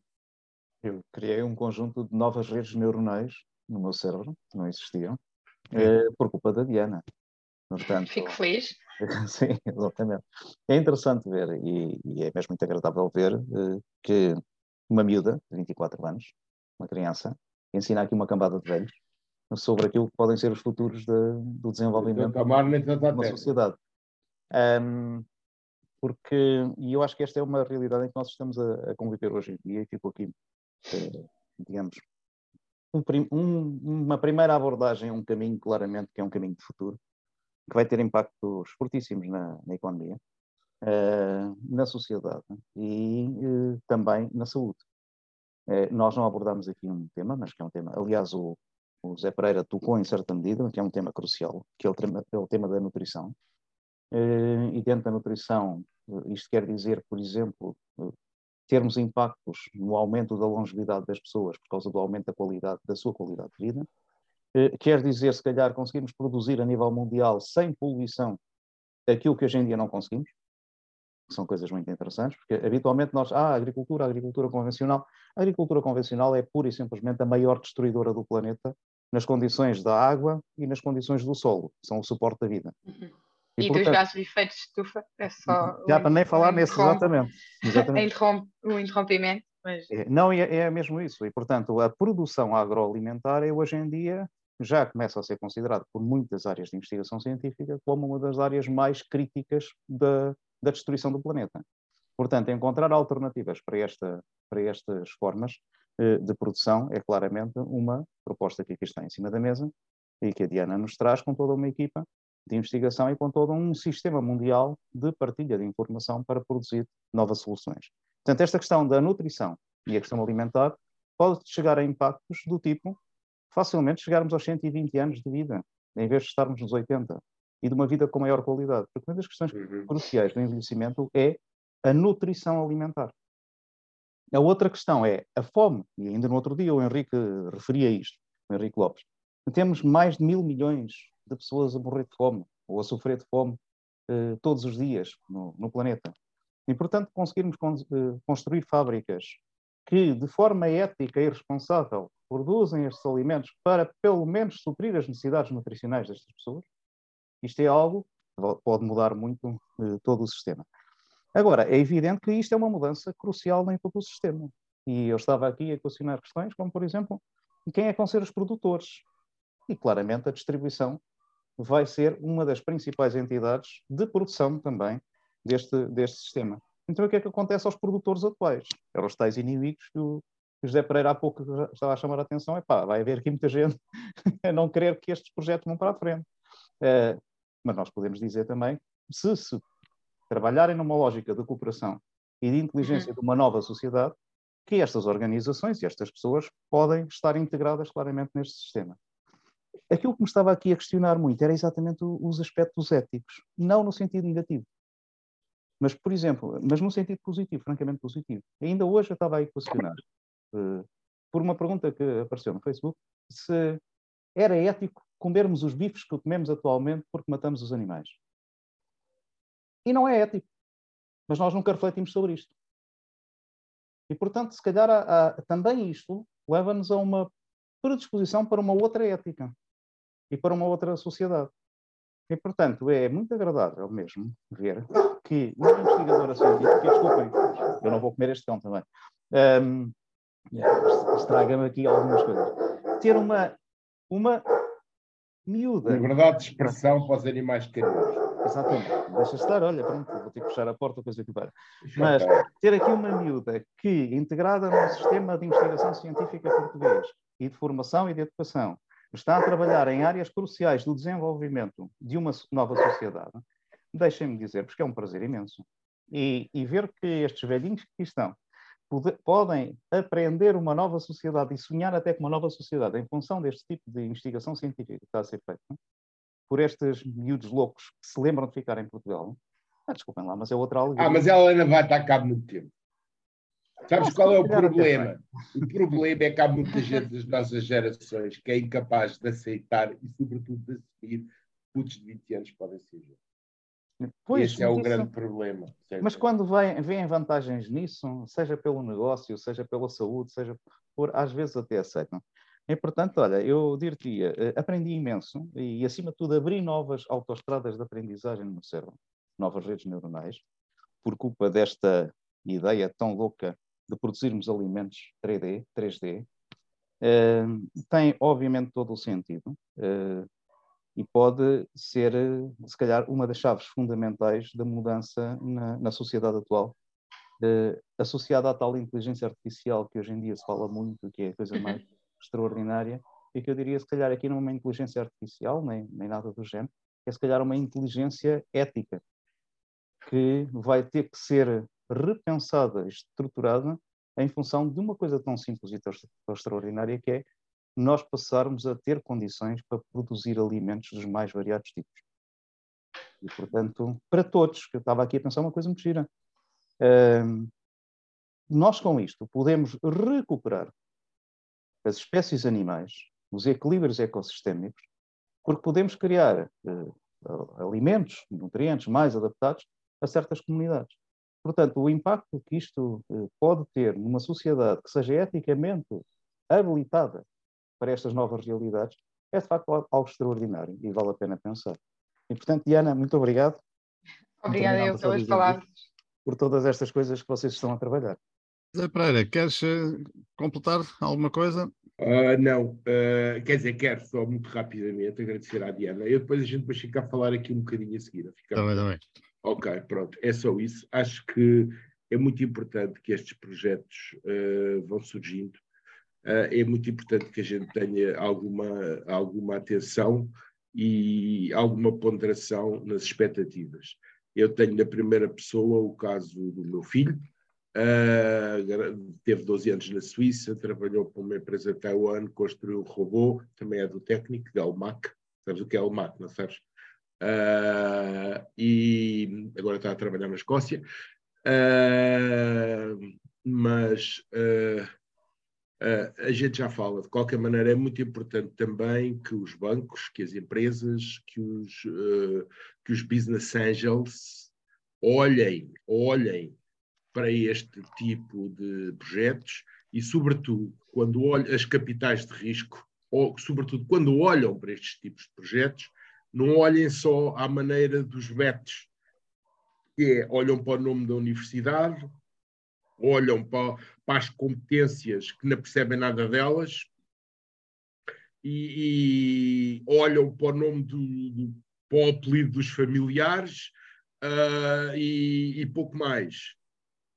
Eu criei um conjunto de novas redes neuronais no meu cérebro, que não existiam, é, por culpa da Diana. Portanto, Fico feliz. Sim, exatamente. É interessante ver, e, e é mesmo muito agradável ver, uh, que uma miúda de 24 anos, uma criança, ensina aqui uma cambada de velhos sobre aquilo que podem ser os futuros de, do desenvolvimento de uma sociedade. Um, porque, e eu acho que esta é uma realidade em que nós estamos a, a conviver hoje em dia, e fico aqui, uh, digamos, um, um, uma primeira abordagem um caminho, claramente, que é um caminho de futuro, que vai ter impactos fortíssimos na, na economia, uh, na sociedade e uh, também na saúde. Uh, nós não abordamos aqui um tema, mas que é um tema, aliás, o, o Zé Pereira tocou em certa medida, que é um tema crucial, que é o tema, é o tema da nutrição. e dentro da nutrição, isto quer dizer, por exemplo, termos impactos no aumento da longevidade das pessoas por causa do aumento da qualidade da sua qualidade de vida, eh, quer dizer, se calhar, conseguirmos produzir a nível mundial sem poluição aquilo que hoje em dia não conseguimos, que são coisas muito interessantes, porque habitualmente nós, ah, agricultura, agricultura convencional. A agricultura convencional é pura e simplesmente a maior destruidora do planeta nas condições da água e nas condições do solo, são o suporte da vida. Uhum. E, e portanto, dos gases de efeito de estufa, é só. Já para nem falar nesse, exatamente. exatamente. o interrompimento. Mas... É, não, é, é mesmo isso. E, portanto, a produção agroalimentar é hoje em dia já começa a ser considerado por muitas áreas de investigação científica como uma das áreas mais críticas da, da destruição do planeta. Portanto, encontrar alternativas para, esta, para estas formas eh, de produção é claramente uma proposta que aqui está em cima da mesa e que a Diana nos traz com toda uma equipa de investigação e com todo um sistema mundial de partilha de informação para produzir novas soluções. Portanto, esta questão da nutrição e a questão alimentar pode chegar a impactos do tipo facilmente chegarmos aos 120 anos de vida, em vez de estarmos nos 80, e de uma vida com maior qualidade. Porque uma das questões uhum. cruciais do envelhecimento é a nutrição alimentar. A outra questão é a fome, e ainda no outro dia o Henrique referia isto, o Henrique Lopes. Temos mais de mil milhões de pessoas a morrer de fome, ou a sofrer de fome, eh, todos os dias no, no, planeta. E, portanto, conseguirmos con eh, construir fábricas que, de forma ética e responsável, produzem estes alimentos para, pelo menos, suprir as necessidades nutricionais destas pessoas, isto é algo que pode mudar muito eh, todo o sistema. Agora, é evidente que isto é uma mudança crucial em todo o sistema. E eu estava aqui a questionar questões como, por exemplo, quem é que vão ser os produtores? E claramente a distribuição vai ser uma das principais entidades de produção também deste, deste sistema. Então, o que é que acontece aos produtores atuais? Eram os tais inimigos que o José Pereira há pouco estava a chamar a atenção. É pá, vai haver aqui muita gente a não querer que estes projetos vão para a frente. Uh, mas nós podemos dizer também, se, se trabalharem numa lógica de cooperação e de inteligência uhum. de uma nova sociedade, que estas organizações e estas pessoas podem estar integradas claramente neste sistema aquilo que me estava aqui a questionar muito era exatamente os aspectos éticos, não no sentido negativo. Mas, por exemplo, mas no sentido positivo, francamente positivo. Ainda hoje eu estava aí a questionar, uh, por uma pergunta que apareceu no Facebook, se era ético comermos os bifes que comemos atualmente porque matamos os animais. E não é ético. Mas nós nunca refletimos sobre isto. E, portanto, se calhar há, há, também isto leva-nos a uma predisposição para uma outra ética e para uma outra sociedade. E, portanto, é muito agradável mesmo ver que uma investigadora científica, desculpem, eu não vou comer este cão também, um, estraga-me aqui algumas coisas, ter uma, uma miúda. Liberdade de expressão para os animais carinhosos. Exatamente, deixa estar, olha, pronto, vou ter que fechar a porta, coisa que para. Mas ter aqui uma miúda que, integrada no sistema de investigação científica português e de formação e de educação, está a trabalhar em áreas cruciais do desenvolvimento de uma nova sociedade, deixem-me dizer, porque é um prazer imenso. E, e ver que estes velhinhos que aqui estão pode, podem aprender uma nova sociedade e sonhar até com uma nova sociedade em função deste tipo de investigação científica que está a ser feita por estes miúdos loucos que se lembram de ficar em Portugal. Ah, desculpem lá, mas é outra alegria. Ah, mas ela ainda vai estar cá muito tempo. Sabes qual é o problema? O problema é que há muita gente das nossas gerações que é incapaz de aceitar e, sobretudo, de assumir putos de 20 anos podem ser. Pois, Esse é o grande problema. Certo? Mas quando vêm vantagens nisso, seja pelo negócio, seja pela saúde, seja por, às vezes até aceitam. E, portanto, olha, eu diria, eh, aprendi imenso e, acima de tudo, abri novas autoestradas de aprendizagem no cérebro, novas redes neuronais, por culpa desta ideia tão louca de produzirmos alimentos 3D, 3D, uh, tem obviamente todo o sentido uh, e pode ser, se calhar, uma das chaves fundamentais da mudança na, na sociedade atual, uh, associada à tal inteligência artificial que hoje em dia se fala muito, que é a coisa mais extraordinária, e que eu diria, se calhar, aqui não é uma inteligência artificial, nem, nem nada do género, é se calhar uma inteligência ética, que vai ter que ser repensada, estruturada, em função de uma coisa tão simples e tão, tão extraordinária que é nós passarmos a ter condições para produzir alimentos dos mais variados tipos. E, portanto, para todos, que eu estava aqui a pensar uma coisa muito gira, uh, nós com isto podemos recuperar as espécies animais, os equilíbrios ecossistémicos, porque podemos criar uh, alimentos, nutrientes mais adaptados a certas comunidades. Portanto, o impacto que isto eh, pode ter numa sociedade que seja eticamente habilitada para estas novas realidades é de facto algo extraordinário e vale a pena pensar. E, portanto, Diana, muito obrigado. Obrigada eu pelas palavras. Por todas estas coisas que vocês estão a trabalhar. Zé Pereira, queres uh, completar alguma coisa? Uh, não, uh, quer dizer, quero só muito rapidamente agradecer à Diana. Eu depois a gente vai ficar a falar aqui um bocadinho a seguir. Está bem, está bem. Ok, pronto, é só isso. Acho que é muito importante que estes projetos vão surgindo. é muito importante que a gente tenha alguma, alguma atenção e alguma ponderação nas expectativas. Eu tenho na primeira pessoa o caso do meu filho, Uh, teve 12 anos na Suíça, trabalhou para uma empresa de Taiwan, construiu um robô, também é do técnico, da Almac. Sabes o que é Almac, não sabes? Uh, e agora está a trabalhar na Escócia. Uh, mas a gente já fala, de qualquer maneira, é muito importante também que os bancos, que as empresas, que os, que os business angels olhem, olhem para este tipo de projetos e, sobretudo, quando olham as capitais de risco, ou sobretudo quando olham para estes tipos de projetos, não olhem só à maneira dos betos, que é, olham para o nome da universidade, olham para, para as competências que não percebem nada delas e, e olham para o nome do, do para o apelido dos familiares uh, e, e pouco mais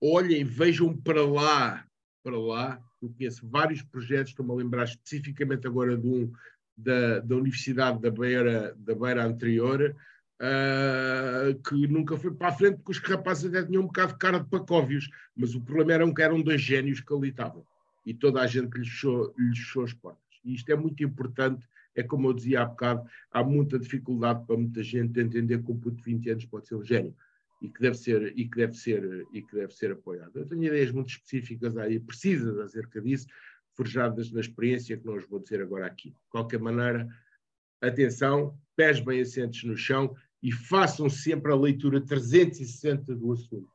olhem, vejam para lá, para lá. Eu conheço vários projetos, estou-me a lembrar especificamente agora de um da, da Universidade da Beira, da Beira anterior, uh, que nunca foi para a frente, porque os rapazes até tinham um bocado de cara de pacóvios, mas o problema era que eram dois génios que ali estavam, e toda a gente lhes fechou, lhes fechou as portas. E isto é muito importante, é como eu dizia há bocado, há muita dificuldade para muita gente entender que um puto de 20 anos pode ser um gênio e que deve ser e que deve ser e que deve ser apoiado. Eu tenho ideias muito específicas aí, precisas acerca disso, forjadas na experiência que não os vou dizer agora aqui. De qualquer maneira, atenção, pés bem assentes no chão e façam sempre a leitura 360 do assunto.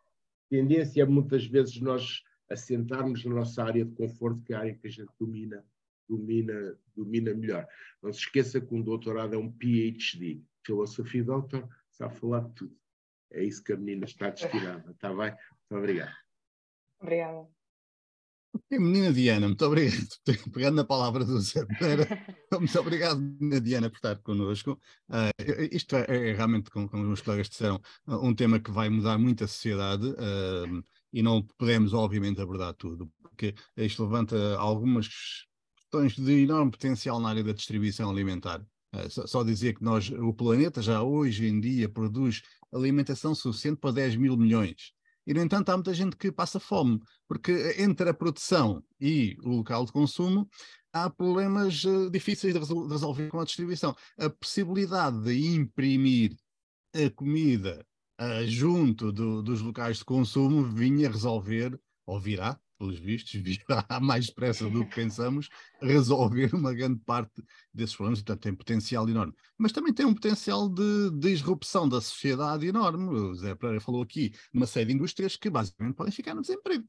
Tendência é muitas vezes nós assentarmos na nossa área de conforto, que é a área que a gente domina, domina, domina melhor. Não se esqueça que um doutorado é um PhD. Filosofia Doutor sabe falar de tudo. É isso que a menina está destinada. Está bem? Muito obrigado. Obrigada. Menina Diana, muito obrigado. Pegando na palavra do Zé Pereira, muito obrigado, menina Diana, por estar connosco. Uh, isto é, é realmente, como, como, os meus colegas disseram, um tema que vai mudar muito a sociedade uh, e não podemos, obviamente, abordar tudo, porque isto levanta algumas questões de enorme potencial na área da distribuição alimentar. Uh, só, só dizer que nós, o planeta já hoje em dia produz alimentação suficiente para 10 mil milhões. E, no entanto, há muita gente que passa fome, porque entre a produção e o local de consumo há problemas uh, difíceis de, resol de resolver com a distribuição. A possibilidade de imprimir a comida uh, junto do, dos locais de consumo vinha resolver, ou virá, pelos vistos, virá mais depressa do que pensamos, resolver uma grande parte desses problemas, portanto tem potencial enorme. Mas também tem um potencial de, disrupção da sociedade enorme. O Zé Pereira falou aqui uma série de indústrias que basicamente podem ficar no desemprego.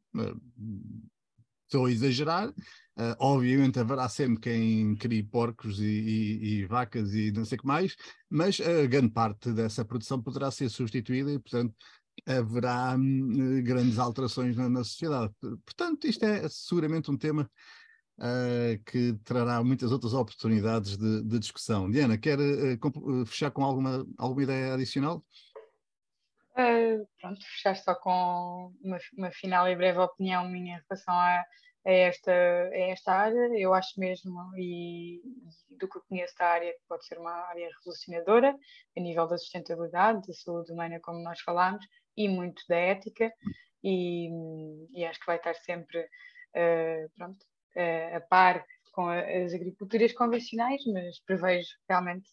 Estou a exagerar, Uh, obviamente haverá sempre quem crie porcos e, e, e, vacas e não sei o que mais, mas a grande parte dessa produção poderá ser substituída e, portanto, haverá hum, grandes alterações na, na, sociedade. Portanto, isto é seguramente um tema uh, que trará muitas outras oportunidades de, de discussão. Diana, quer uh, fechar com alguma, alguma ideia adicional? Uh, pronto, fechar só com uma, uma, final e breve opinião minha em relação a, a, esta, a esta área. Eu acho mesmo, e, e do que eu conheço da área, que pode ser uma área revolucionadora a nível da sustentabilidade, da saúde humana, como nós falámos, e muito da ética, e, e acho que vai estar sempre uh, pronto, uh, a par com as agriculturas convencionais, mas prevejo realmente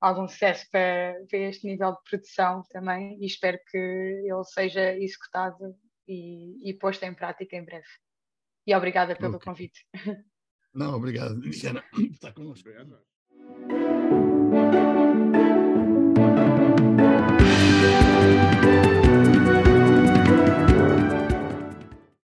algum sucesso para, para este nível de produção também e espero que ele seja executado e, e posto em prática em breve. E obrigada pelo okay. convite. Não, obrigado, Luciana, por estar connosco. Obrigado.